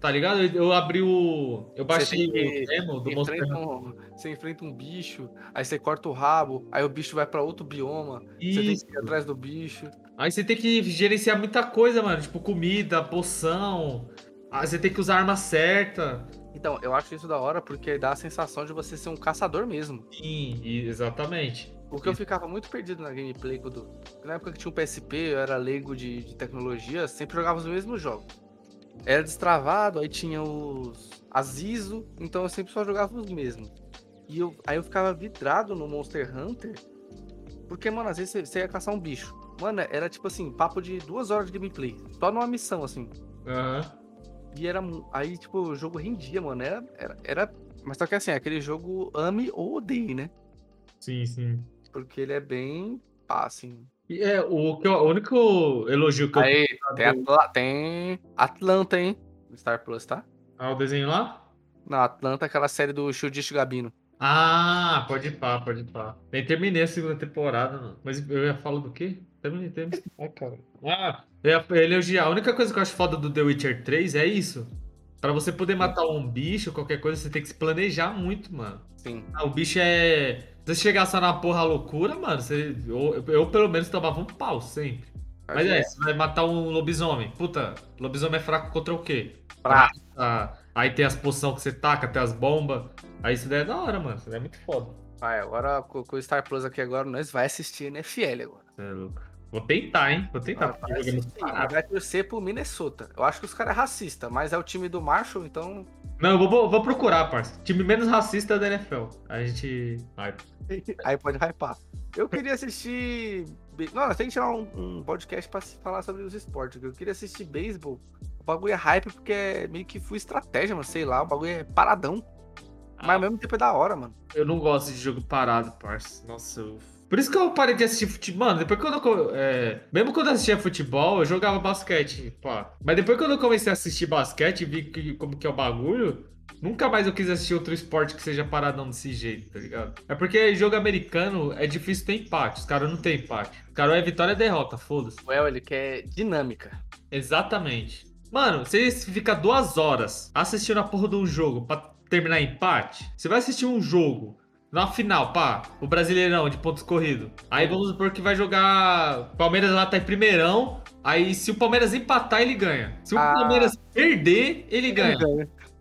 Tá ligado? Eu, eu abri o. Eu baixei que- o demo do Monster um- você enfrenta um bicho, aí você corta o rabo, aí o bicho vai pra outro bioma, você tem Isso. que ir atrás do bicho. Aí você tem que gerenciar muita coisa, mano. Tipo, comida, poção. Aí você tem que usar a arma certa. Então, eu acho isso da hora porque dá a sensação de você ser um caçador mesmo. Sim, exatamente. Porque eu ficava muito perdido na gameplay quando. Na época que tinha um PSP, eu era leigo de, de tecnologia, sempre jogava os mesmos jogos. Era destravado, aí tinha os. As ISO, então eu sempre só jogava os mesmos. E eu, aí eu ficava vidrado no Monster Hunter. Porque, mano, às vezes você- você ia caçar um bicho. Mano, era tipo assim, papo de duas horas de gameplay. Só numa missão, assim. Aham. E era. Aí, tipo, o jogo rendia, mano. Era. era, era... Mas só que assim, aquele jogo ame ou odeie, né? Sim, sim. Porque ele é bem. pá, assim. E é, o, que eu- o único elogio que eu Aí, tenho tem, Atla- tem Atlanta, hein? Star Plus, tá? Ah, o desenho lá? Não, Atlanta aquela série do Shudish Gabino. Ah, pode ir pá, pode ir pá. Nem terminei a segunda temporada, não. Mas eu ia falar do quê? Terminei. Ah, cara. Ah, ia elogiar. A única coisa que eu acho foda do The Witcher 3 é isso. Pra você poder matar um bicho, qualquer coisa, você tem que se planejar muito, mano. Sim. Ah, o bicho é. Se você chegar só na porra loucura, mano, você... eu, eu, pelo menos tomava um pau sempre. Mas é, você vai matar um lobisomem. Puta, lobisomem é fraco contra o quê? Pra... Ah, aí tem as poções que você taca, tem as bombas. Aí isso daí é da hora, mano. Isso daí é muito foda. Vai, agora com, com o Star Plus aqui agora, nós vai assistir NFL agora. Você é louco. Vou tentar, hein? Vou tentar. Ah, vai, é vai torcer pro Minnesota. Eu acho que os caras é racista, mas é o time do Marshall, então. Não, eu vou, vou, vou procurar, parça. Time menos racista da NFL. A gente. Vai. [laughs] Aí pode hypar. Eu queria assistir. Não, temos que tirar um, um podcast pra se falar sobre os esportes. Eu queria assistir beisebol. O bagulho é hype porque é meio que fui estratégia, mano. Sei lá, o bagulho é paradão. Mas ao mesmo tempo é da hora, mano. Eu não gosto de jogo parado, parça. Nossa, eu... Por isso que eu parei de assistir futebol. Mano, depois quando eu. é, Mesmo quando eu assistia futebol, eu jogava basquete, pá. Mas depois quando eu comecei a assistir basquete e vi que, como que é o bagulho, nunca mais eu quis assistir outro esporte que seja paradão desse jeito, tá ligado? É porque jogo americano é difícil ter empate. Os caras não tem empate. Os caras é vitória e derrota, foda-se. O El, ele quer dinâmica. Exatamente. Mano, você fica duas horas assistindo a porra de um jogo pra terminar empate. Você vai assistir um jogo na final, pá, o Brasileirão de pontos corridos. Aí vamos supor que vai jogar. Palmeiras lá tá em primeirão. Aí se o Palmeiras empatar, ele ganha. Se o Ah. Palmeiras perder, ele ganha.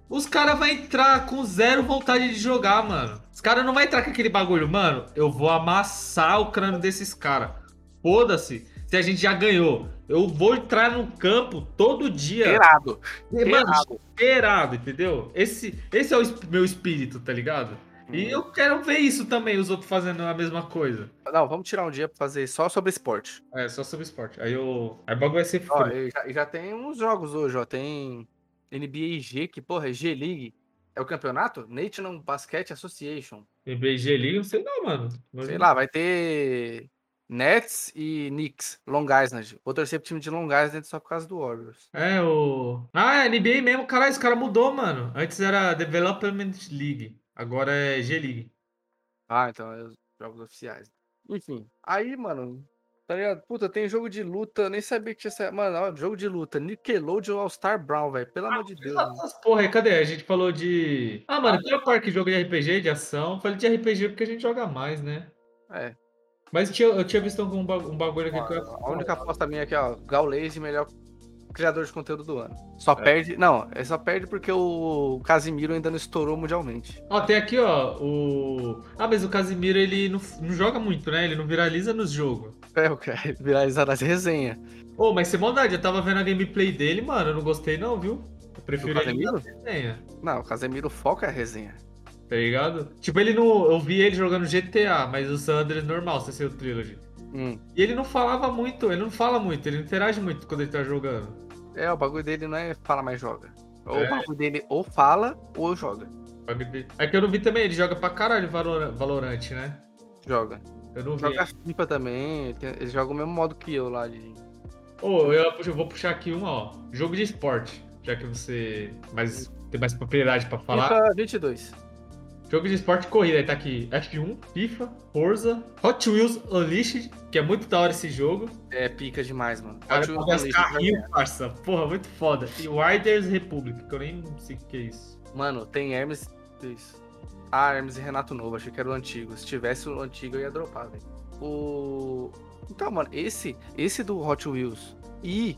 Os caras vão entrar com zero vontade de jogar, mano. Os caras não vão entrar com aquele bagulho, mano. Eu vou amassar o crânio desses caras. Foda-se. Se a gente já ganhou. Eu vou entrar no campo todo dia. Errado. Mano, cheirado, entendeu? Esse, esse é o meu espírito, tá ligado? E eu quero ver isso também, os outros fazendo a mesma coisa. Não, vamos tirar um dia pra fazer só sobre esporte. É, só sobre esporte. Aí eu. Aí o bagulho vai ser Ó, e já, já tem uns jogos hoje, ó. Tem NBA G, que porra, é G-League. É o campeonato? National Basket Association. BG League, não sei não, mano. Mas- Sei lá, vai ter Nets e Knicks, Long Island. Vou torcer pro time de Long Island só por causa do Warriors. É, o. Ah, é NBA mesmo, caralho, esse cara mudou, mano. Antes era Development League, agora é G-League. Ah, então é os jogos oficiais. Enfim, aí, mano, tá ligado? Puta, tem jogo de luta, nem sabia que tinha essa. Mano, ó, jogo de luta, Nickelodeon All-Star Brown, velho. Pelo amor de Deus. Essas porra aí, cadê? A gente falou de. Ah, mano, tem o parque jogo de RPG, de ação. Falei de RPG porque a gente joga mais, né? É. Mas tinha- eu tinha visto algum ba- um bagulho aqui que eu A única aposta minha aqui, ó, Gaules melhor criador de conteúdo do ano. Só perde. Não, é só perde porque o Casimiro ainda não estourou mundialmente. Ó, tem aqui, ó, o. Ah, mas o Casimiro ele não, não joga muito, né? Ele não viraliza nos jogos. É, o cara [laughs] viralizar nas resenhas. Ô, mas sem maldade, eu tava vendo a gameplay dele, mano. Eu não gostei, não, viu? Eu prefiro ele na Casemiro? resenha. Não, o Casemiro foca é a resenha. Tá ligado? Tipo, ele não. Eu vi ele jogando GTA, mas o Sanders normal, sem ser o Trilogy. Hum. E ele não falava muito, ele não fala muito, ele não interage muito quando ele tá jogando. É, o bagulho dele não é fala mais joga. Ou É. o bagulho dele ou fala ou joga. É que eu não vi também, ele joga pra caralho Valor- Valorant, né? Joga. Eu não vi. Joga FIFA também. Ele, joga o mesmo modo que eu lá de. Ô, eu, eu vou puxar aqui um, ó. Jogo de esporte, já que você mais, tem mais propriedade pra falar. FIFA 22. Jogo de esporte e corrida, aí tá aqui F1, FIFA, Forza, Hot Wheels Unleashed, que é muito da hora esse jogo. É pica demais, mano. Cara, Hot Wheels ganhar. parça. Porra, muito foda. E Riders Republic, que eu nem sei o que é isso. Mano, tem Hermes. Isso. Ah, Hermes e Renato Novo, achei que era o antigo. Se tivesse o antigo, eu ia dropar, velho. O. Então, mano, esse, esse do Hot Wheels e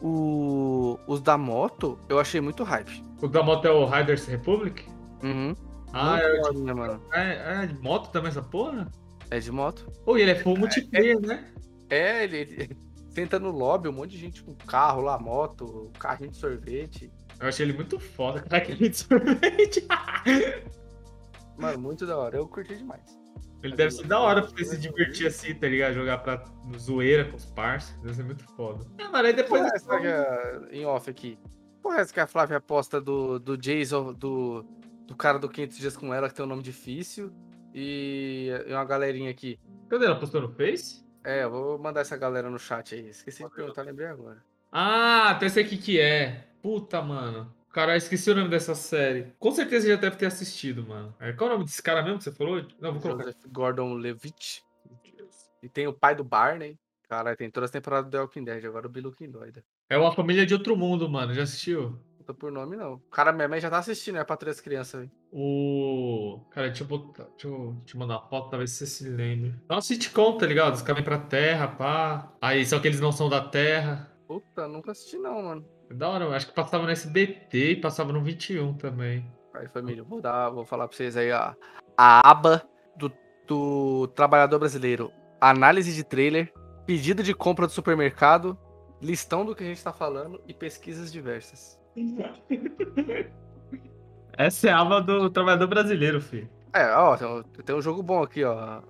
o, os da moto, eu achei muito hype. O da moto é o Riders Republic? Uhum. Ah, é, foda, né, mano? é, é de moto também essa porra? É de moto. Pô, e ele é full multiplayer, né? É, ele, ele [laughs] senta no lobby, um monte de gente com carro lá, moto, carrinho de sorvete. Eu achei ele muito foda, [laughs] cara, aquele de sorvete. [laughs] Mano, muito da hora. Eu curti demais. Ele deve ser da hora pra você se divertir assim, tá ligado? Jogar pra zoeira com os parceiros. Deve ser muito foda. É, mano, aí depois. Porra, essa é, em off aqui. Porra, essa que a Flávia aposta do, do Jason, do, do cara do 500 Dias com ela, que tem um nome difícil. E, e uma galerinha aqui. Cadê ela? Postou no Face? É, eu vou mandar essa galera no chat aí. Esqueci de perguntar, lembrei agora. Ah, até sei o que que é. Puta, mano. Cara, esqueci o nome dessa série. Com certeza já deve ter assistido, mano. É, Qual é o nome desse cara mesmo que você falou? Não, vou colocar. Joseph Gordon Levitt. E tem o pai do Barney. Caralho, tem todas as temporadas do The Walking Dead. Agora o Biluquim doida. É uma família de outro mundo, mano. Já assistiu? Tô por nome, não. O cara, minha mãe já tá assistindo, é pra três crianças, velho. O. Cara, deixa eu botar. Deixa eu te mandar uma foto se você se lembra. É uma sitcom, tá ligado? Os caras vêm pra terra, pá. Aí, só que eles não são da terra. Puta, nunca assisti, não, mano. É da hora, eu acho que passava no SBT e passava no 21 também. Aí, família, vou dar, vou falar pra vocês aí a, a aba do, do trabalhador brasileiro. Análise de trailer, pedido de compra do supermercado, listão do que a gente tá falando e pesquisas diversas. Essa é a aba do trabalhador brasileiro, filho. É, ó, tem, um- tem um jogo bom aqui, ó.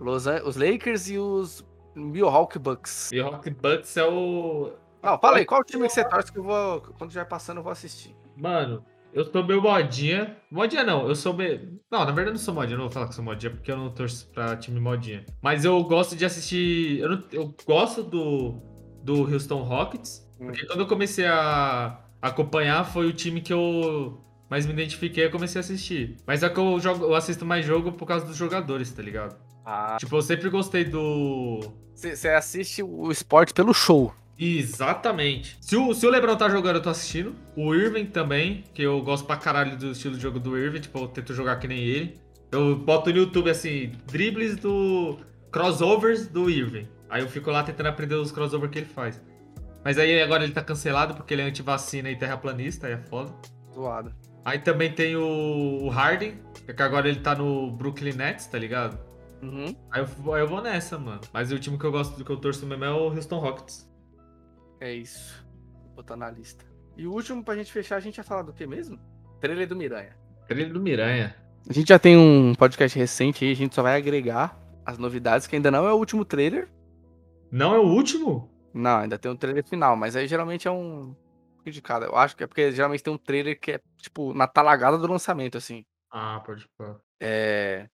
Los An- os Lakers e os Milwaukee Bucks. E Rock Bucks é o. Não, fala aí, qual time que você torce que eu vou, quando estiver passando, eu vou assistir. Mano, eu sou meio modinha. Modinha não, eu sou meio. Não, na verdade eu não sou modinha, não vou falar que sou modinha, porque eu não torço pra time modinha. Mas eu gosto de assistir. Eu, não- eu gosto do, do Houston Rockets. Hum. Porque quando eu comecei a acompanhar, foi o time que eu mais me identifiquei e comecei a assistir. Mas é que eu, jogo, eu assisto mais jogo por causa dos jogadores, tá ligado? Ah, Tipo, eu sempre gostei do. você assiste o esporte pelo show. Exatamente. Se o, se o Lebron tá jogando, eu tô assistindo. O Irving também, que eu gosto pra caralho do estilo de jogo do Irving, tipo, eu tento jogar que nem ele. Eu boto no YouTube, assim, dribles do... crossovers do Irving. Aí eu fico lá tentando aprender os crossovers que ele faz. Mas aí agora ele tá cancelado porque ele é antivacina e terraplanista, aí é foda. Zoado. Aí também tem o, o Harden, que agora ele tá no Brooklyn Nets, tá ligado? Uhum. Aí eu, vou- aí eu vou nessa, mano. Mas o time que eu gosto, do que eu torço mesmo é o Houston Rockets. É isso. Vou botar na lista. E o último pra gente fechar, a gente ia falar do que mesmo? Trailer do Miranha. Trailer do Miranha. A gente já tem um podcast recente aí, a gente só vai agregar as novidades, que ainda não é o último trailer. Não é o último? Não, ainda tem um trailer final, mas aí geralmente é um pouquinho de cada. Eu acho que é porque geralmente tem um trailer que é, tipo, na talagada do lançamento, assim. Ah, pode falar. É.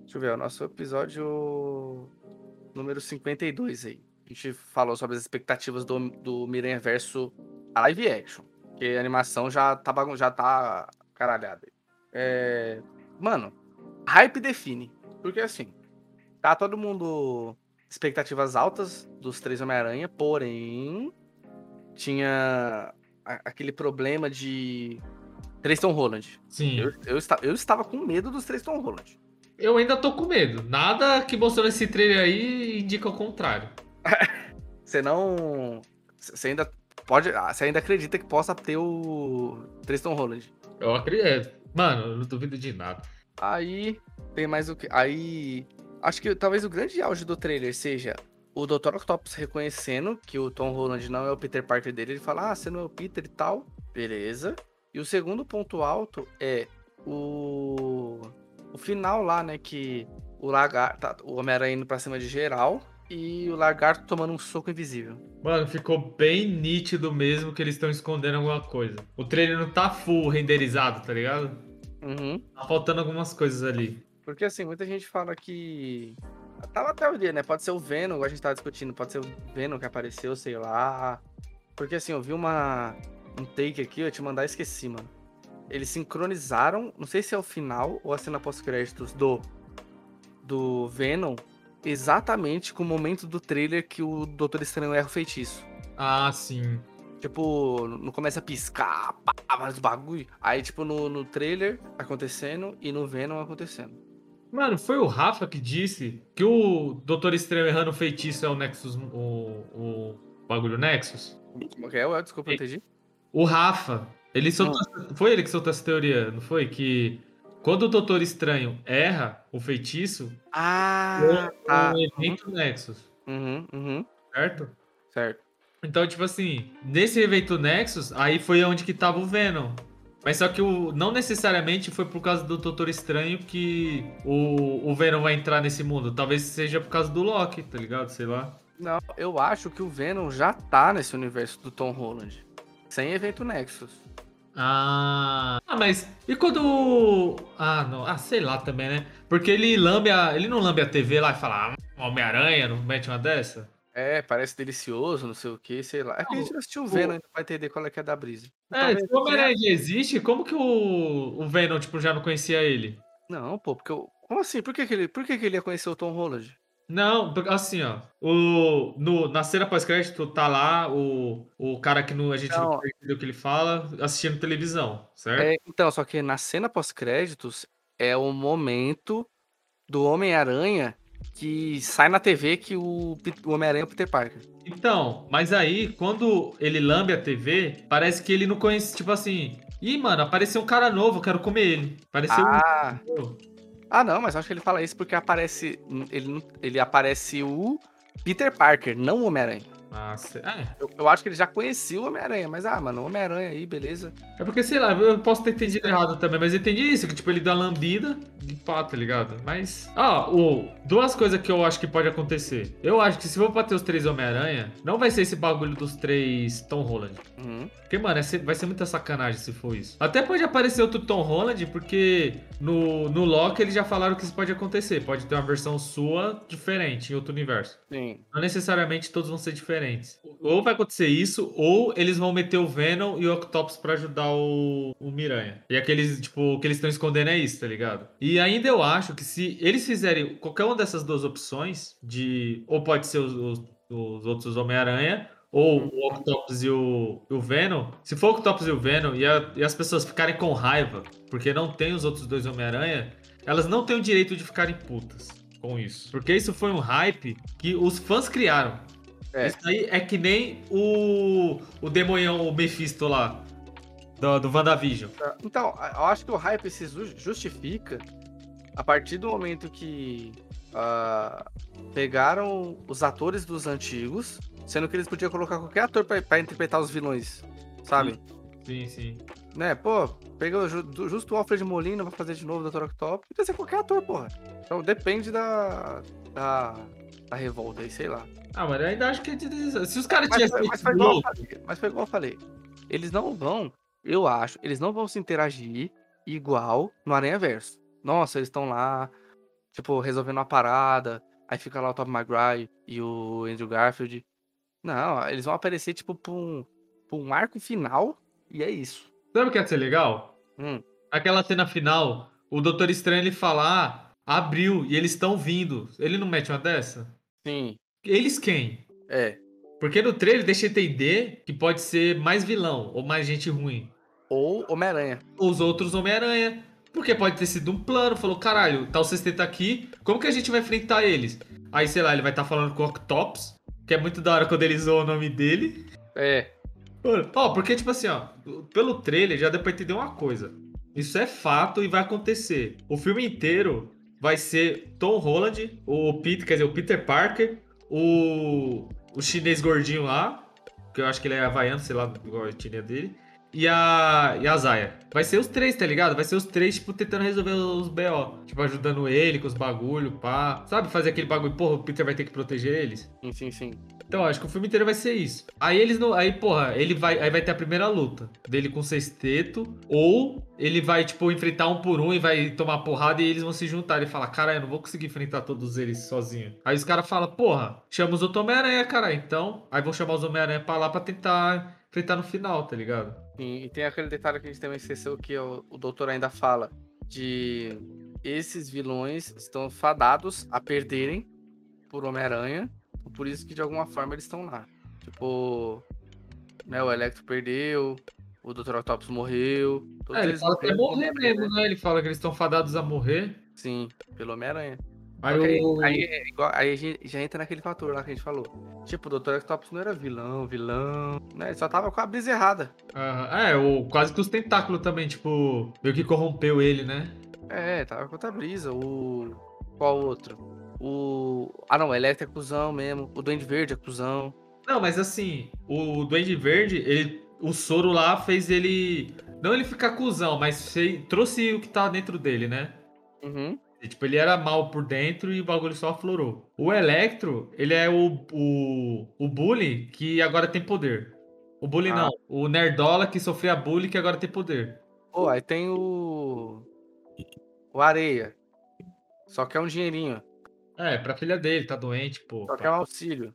Deixa eu ver, é o nosso episódio número 52 aí. A gente falou sobre as expectativas do, do Miranha Verso live action. Que a animação já tá, bagun- já tá caralhada. É... Mano, hype define. Porque assim, tá todo mundo. Expectativas altas dos três Homem-Aranha, porém. Tinha a- aquele problema de. Três Tom Holland. Sim. Eu, eu, esta- eu estava com medo dos três Tom Holland. Eu ainda tô com medo. Nada que mostrou nesse trailer aí indica o contrário. [laughs] Você não. Você ainda pode. ah, Você ainda acredita que possa ter o Tristan Holland. Eu acredito. Mano, eu não duvido de nada. Aí tem mais o que. Aí. Acho que talvez o grande auge do trailer seja o Dr. Octopus reconhecendo que o Tom Holland não é o Peter Parker dele. Ele fala, ah, você não é o Peter e tal. Beleza. E o segundo ponto alto é o. O final lá, né? Que o lagarto. tá- o Homem-Aranha indo pra cima de geral. E o lagarto tomando um soco invisível. Mano, ficou bem nítido mesmo que eles estão escondendo alguma coisa. O trailer não tá full renderizado, tá ligado? Uhum. Tá faltando algumas coisas ali. Porque assim, muita gente fala que. Tava até o dia, né? Pode ser o Venom, igual a gente tava discutindo, pode ser o Venom que apareceu, sei lá. Porque assim, eu vi uma. Um take aqui, eu ia te mandar e esqueci, mano. Eles sincronizaram, não sei se é o final ou a cena pós-créditos do. Do Venom, exatamente com o momento do trailer que o Doutor Estranho erra o feitiço. Ah, sim. Tipo, não começa a piscar, pá, vários bagulho. Aí, tipo, no, no trailer acontecendo e no Venom acontecendo. Mano, foi o Rafa que disse que o Doutor Estranho errando o feitiço é o Nexus. O, o bagulho Nexus? Como que é? Ué, Desculpa, não entendi. O Rafa, ele soltou. Foi ele que soltou essa teoria, não foi? Que quando o Doutor Estranho erra o feitiço, Ah, é tá. um evento Nexus, Uhum, uhum. certo? Certo. Então, tipo assim, nesse evento Nexus, aí foi onde que tava o Venom. Mas só que o, não necessariamente foi por causa do Doutor Estranho que o, o Venom vai entrar nesse mundo. Talvez seja por causa do Loki, tá ligado? Sei lá. Não, eu acho que o Venom já tá nesse universo do Tom Holland. Sem evento Nexus. Ah. Ah, mas e quando. Ah, não. Ah, sei lá também, né? Porque ele lambe a. Ele não lambe a TV lá e fala, ah, Homem-Aranha, não mete uma dessa? É, parece delicioso, não sei o que, sei lá. É que a gente não assistiu o Venom, então vai entender qual é que é da brisa. É, Talvez se o Homem-Aranha existe, como que o, o Venom, tipo, já não conhecia ele? Não, pô, porque eu... Como assim? Por que, que ele... Por que, que ele ia conhecer o Tom Holland? Não, assim, ó. O, no, na cena pós-crédito tá lá o, o cara que no, a gente não, Não. entendeu o que ele fala, assistindo televisão, certo? É, então, só que na cena pós-créditos é o momento do Homem-Aranha que sai na TV que o, o Homem-Aranha é o Peter Parker. Então, mas aí, quando ele lambe a TV, parece que ele não conhece, tipo assim. Ih, mano, apareceu um cara novo, eu quero comer ele. Apareceu Ah, um. ah, não, mas acho que ele fala isso porque aparece. Ele, ele aparece o Peter Parker, não o Homem-Aranha. Ah, cê- é. Eu, eu acho que ele já conhecia o Homem-Aranha, mas ah, mano, Homem-Aranha aí, beleza. É porque, sei lá, eu posso ter entendido errado também, mas eu entendi isso, que tipo, ele dá lambida de pá, tá ligado? Mas. Ah, o, duas coisas que eu acho que pode acontecer. Eu acho que se for pra ter os três Homem-Aranha, não vai ser esse bagulho dos três Tom Holland. Uhum. Porque, mano, é vai ser muita sacanagem se for isso. Até pode aparecer outro Tom Holland, porque no, no Loki eles já falaram que isso pode acontecer. Pode ter uma versão sua diferente em outro universo. Sim. Não necessariamente todos vão ser diferentes. Ou vai acontecer isso, ou eles vão meter o Venom e o Octopus pra ajudar o, o Miranha. E aqueles, tipo, o que eles estão escondendo é isso, tá ligado? E ainda eu acho que se eles fizerem qualquer uma dessas duas opções, de. Ou pode ser os, os- os outros Homem-Aranha, ou o Octopus e o, o Venom. Se for o Octopus e o Venom e, a- e as pessoas ficarem com raiva, porque não tem os outros dois Homem-Aranha, elas não têm o direito de ficarem putas com isso. Porque isso foi um hype que os fãs criaram. É. Isso aí é que nem o, o demonhão, o Mephisto lá, do, do WandaVision. Então, eu acho que o hype se ju- justifica a partir do momento que ah, pegaram os atores dos antigos, sendo que eles podiam colocar qualquer ator pra, pra interpretar os vilões, sabe? Sim, sim. Né, pô, pegou justo o Alfred Molina pra fazer de novo o Dr. Octopus, podia ser qualquer ator, porra. Então depende da, da, da revolta aí, sei lá. Ah, mas eu ainda acho que é de- se os caras Mas, tivessem mas feito foi igual eu falei, mas foi igual eu falei. Eles não vão, eu acho, eles não vão se interagir igual no Aranha Verso. Nossa, eles estão lá, tipo, resolvendo uma parada, aí fica lá o Tom Maguire e o Andrew Garfield. Não, eles vão aparecer, tipo, pra um, pra um arco final, e é isso. sabe o que ia ser legal? Hum, Aquela cena final, o Doutor Estranho ele fala, ah, abriu e eles estão vindo. Ele não mete uma dessa? Sim, Eles quem? é. Porque no trailer deixa entender que pode ser mais vilão ou mais gente ruim. Ou Homem-Aranha. Os outros Homem-Aranha. Porque pode ter sido um plano, falou, caralho, tá o sexteto aqui, como que a gente vai enfrentar eles? Aí, sei lá, ele vai estar falando com o Octopus, que é muito da hora quando ele zoa o nome dele. É. Ó, porque, tipo assim, ó, pelo trailer já deu pra entender uma coisa. Isso é fato e vai acontecer. O filme inteiro vai ser Tom Holland, o Peter, quer dizer, o Peter Parker, o, o chinês gordinho lá, que eu acho que ele é havaiano, sei lá, igual a etnia dele, e a, e a Zaya. Vai ser os três, tá ligado? Vai ser os três, tipo, tentando resolver os BO. Tipo, ajudando ele com os bagulho, pá. Sabe, fazer aquele bagulho, porra, o Peter vai ter que proteger eles. Sim, sim, sim. Então, acho que o filme inteiro vai ser isso. Aí eles não. Aí, porra, ele vai. Aí vai ter a primeira luta dele com o sexteto. Ou ele vai, tipo, enfrentar um por um e vai tomar porrada e eles vão se juntar e falar: Cara, eu não vou conseguir enfrentar todos eles sozinho. Aí os caras falam, porra, chama os outros Homem-Aranha, cara. Então. Aí vão chamar os Homem-Aranha pra lá pra tentar enfrentar no final, tá ligado? Sim, e tem aquele detalhe que a gente também esqueceu que o, o doutor ainda fala. De esses vilões estão fadados a perderem por Homem-Aranha. Por isso que de alguma forma eles estão lá. Tipo, né, o Electro perdeu, o Dr. Octopus morreu. É, ele fala morreram morrer mesmo, Homem-Aranha. né? Ele fala que eles estão fadados a morrer. Sim, pelo Homem-Aranha. Aí. Aí, aí, é aí a gente já entra naquele fator lá que a gente falou. Tipo, o Dr. Octopus não era vilão, vilão, né? Ele só tava com a brisa errada. Aham, É, o, quase que os tentáculos também, tipo, meio que corrompeu ele, né? É, tava com outra brisa. O. Qual outro? O. Ah não, o Electro é cuzão mesmo. O Duende Verde é cuzão. Não, mas assim, o Duende Verde, ele, o soro lá fez ele. Não ele ficar cuzão, mas fez- trouxe o que tá dentro dele, né? Uhum. E, tipo, ele era mal por dentro e o bagulho só aflorou. O Electro, ele é o, o, o bully que agora tem poder. O bully Ah. não, o Nerdola que sofria bullying que agora tem poder. Pô, aí tem o. O Areia. Só que é um dinheirinho. É, pra filha dele, tá doente, pô. Só que é um auxílio.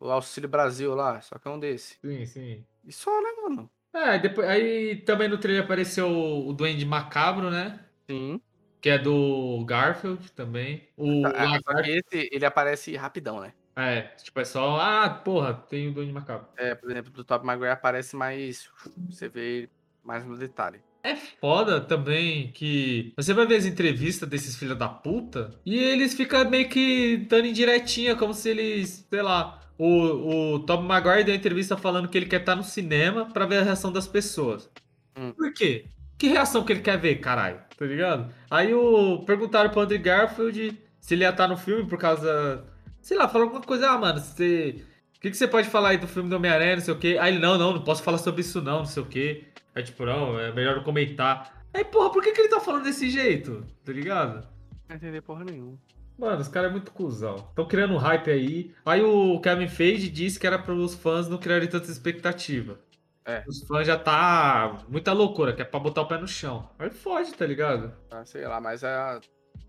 O Auxílio Brasil lá. Só que é um desse. Sim, sim. E só, né, mano? É, depois, aí também no trailer apareceu o Duende Macabro, né? Sim. Que é do Garfield também. O Tá, é, Lagarto. esse, ele aparece rapidão, né? É, tipo, é só. Ah, porra, tem o Duende Macabro. É, por exemplo, do Top Maguire aparece mais. Você vê mais no detalhe. É foda também que você vai ver as entrevistas desses filhos da puta e eles ficam meio que dando indiretinha, como se eles, sei lá, o, o Tom Maguire deu uma entrevista falando que ele quer estar no cinema pra ver a reação das pessoas. Hum. Por quê? Que reação que ele quer ver, caralho? Tá ligado? Aí o perguntaram pro Andrew Garfield se ele ia estar no filme por causa. Sei lá, falou alguma coisa, ah, mano, você. O que, que você pode falar aí do filme do Homem-Aranha, não sei o quê? Aí ele, não, não, não posso falar sobre isso não, não sei o quê. É tipo, não, é melhor não comentar. Aí, porra, por que, que ele tá falando desse jeito? Tá ligado? Não entender porra nenhuma. Mano, os caras é muito cuzão. Estão criando um hype aí. Aí o Kevin Feige disse que era para os fãs não criarem tanta expectativa. É. Os fãs já tá muita loucura, que é pra botar o pé no chão. Aí fode, tá ligado? Ah, sei lá, mas é.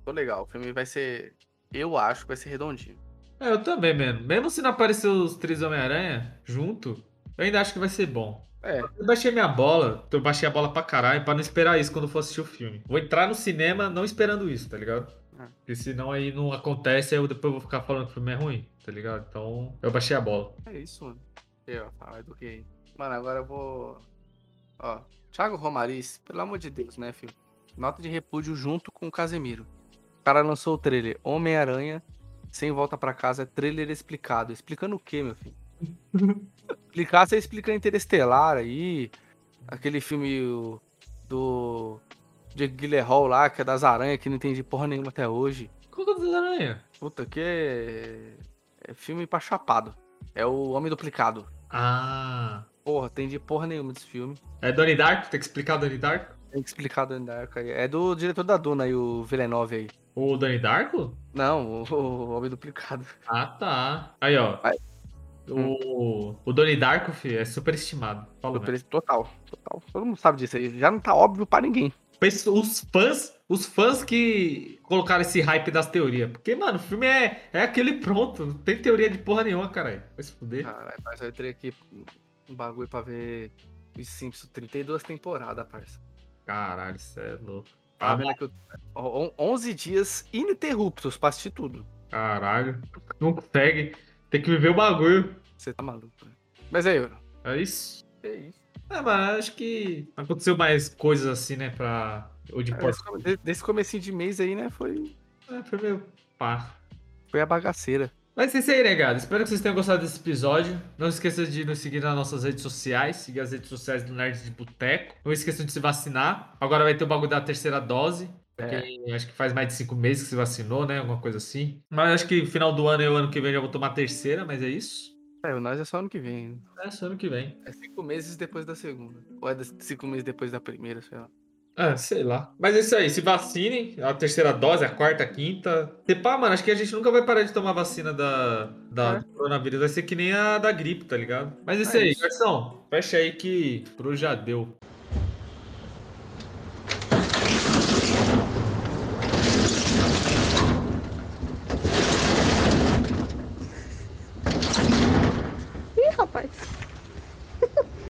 Tô legal. O filme vai ser. Eu acho que vai ser redondinho. É, eu também, mano. Mesmo se não aparecer os três Homem-Aranha junto, eu ainda acho que vai ser bom. É, Eu baixei minha bola, eu baixei a bola pra caralho pra não esperar isso quando for assistir o filme. Vou entrar no cinema não esperando isso, tá ligado? É. Porque senão aí não acontece, aí eu depois vou ficar falando que o filme é ruim, tá ligado? Então eu baixei a bola. é isso, mano. Eu, fala do que. Mano, agora eu vou. Ó, Thiago Romariz, pelo amor de Deus, né, filho? Nota de repúdio junto com o Casemiro. O cara lançou o trailer Homem-Aranha sem volta pra casa, é trailer explicado. Explicando o quê, meu filho? [laughs] Explicar, você explica Interestelar aí, aquele filme do Jake Gyllenhaal lá, que é das aranhas, que não entendi porra nenhuma até hoje. Qual que é das aranha? Puta, que é... é filme pra chapado. É o Homem Duplicado. Ah. Porra, entendi porra nenhuma desse filme. É Donnie Darko? Tem que explicar o Donnie Darko? Tem que explicar do Dark aí. É do diretor da Duna aí, o Villeneuve aí. O Donnie Darko? Não, o, o Homem Duplicado. Ah, tá. Aí, ó. Vai. O, o Donnie Darko, filho, é super estimado. Fala mesmo. Super- Total, total. Todo mundo sabe disso aí. Já não tá óbvio pra ninguém. Os fãs, os fãs que colocaram esse hype das teorias. Porque, mano, o filme é, é aquele pronto. Não tem teoria de porra nenhuma, caralho. Vai se fuder. Caralho, mas eu entrei aqui um bagulho pra ver os Simpsons 32 temporadas, parça. Caralho, isso é louco. Tá Ah, vendo ó, on- 11 dias ininterruptos pra assistir tudo. Caralho. Não consegue. Tem que viver o bagulho. Você tá maluco, né? Mas aí, Euro. É isso? É isso. É, mas acho que aconteceu mais coisas assim, né? Pra. Ou de É, Desse comecinho de mês aí, né? Foi, É, foi meio pá. foi a bagaceira. Mas é isso aí, negado. Espero que vocês tenham gostado desse episódio. Não esqueça de nos seguir nas nossas redes sociais, seguir as redes sociais do Nerd de Boteco. Não esqueçam de se vacinar. Agora vai ter o bagulho da terceira dose. É. Acho que faz mais de cinco meses que se vacinou, né? Alguma coisa assim. Mas acho que final do ano e o ano que vem já vou tomar a terceira, mas é isso. É, o nós é só ano que vem. É só ano que vem. É cinco meses depois da segunda. Ou é cinco meses depois da primeira, sei lá. Ah, sei lá. Mas é isso aí, se vacinem, a terceira dose, a quarta, a quinta. Se pá, mano, acho que a gente nunca vai parar de tomar vacina da, da É. do coronavírus. Vai ser que nem a da gripe, tá ligado? Mas é isso É aí, isso. garçom. Fecha aí que pro já deu.